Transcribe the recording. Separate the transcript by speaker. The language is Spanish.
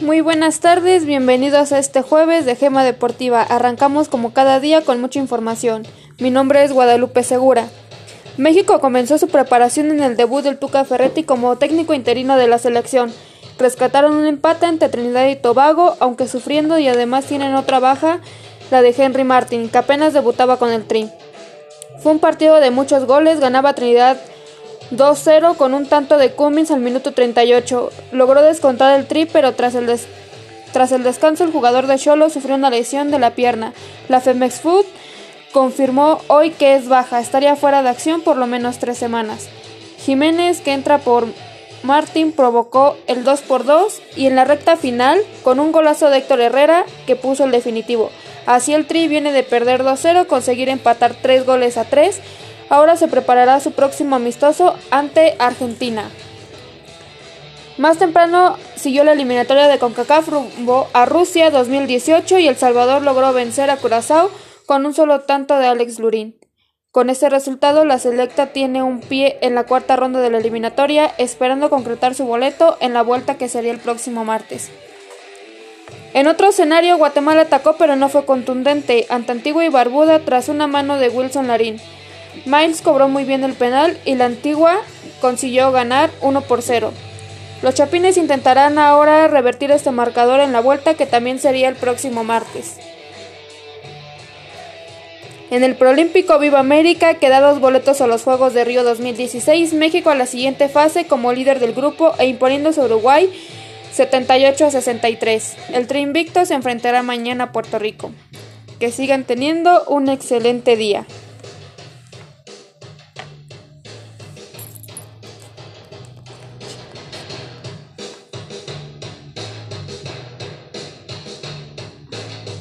Speaker 1: Muy buenas tardes, bienvenidos a este jueves de Gema Deportiva. Arrancamos como cada día con mucha información. Mi nombre es Guadalupe Segura. México comenzó su preparación en el debut del Tuca Ferretti como técnico interino de la selección. Rescataron un empate ante Trinidad y Tobago, aunque sufriendo y además tienen otra baja, la de Henry Martin, que apenas debutaba con el Tri. Fue un partido de muchos goles, ganaba Trinidad 2-0 con un tanto de Cummins al minuto 38. Logró descontar el tri, pero tras el, tras el descanso el jugador de Cholo sufrió una lesión de la pierna. La Femex Food confirmó hoy que es baja, estaría fuera de acción por lo menos tres semanas. Jiménez, que entra por Martín, provocó el 2 por 2 y en la recta final, con un golazo de Héctor Herrera, que puso el definitivo. Así el Tri viene de perder 2-0, conseguir empatar 3 goles a 3 Ahora se preparará su próximo amistoso ante Argentina. Más temprano siguió la eliminatoria de CONCACAF rumbo a Rusia 2018 y El Salvador logró vencer a Curazao con un solo tanto de Alex Lurín. Con este resultado, la selecta tiene un pie en la cuarta ronda de la eliminatoria, esperando concretar su boleto en la vuelta que sería el próximo martes. En otro escenario, Guatemala atacó pero no fue contundente ante Antigua y Barbuda tras una mano de Wilson Larín. Miles cobró muy bien el penal y la Antigua consiguió ganar 1 por 0. Los Chapines intentarán ahora revertir este marcador en la vuelta que también sería el próximo martes. En el Prolímpico Viva América queda dos boletos a los Juegos de Río 2016, México a la siguiente fase como líder del grupo e imponiéndose a Uruguay 78 a 63. El Tri Invicto se enfrentará mañana a Puerto Rico. Que sigan teniendo un excelente día.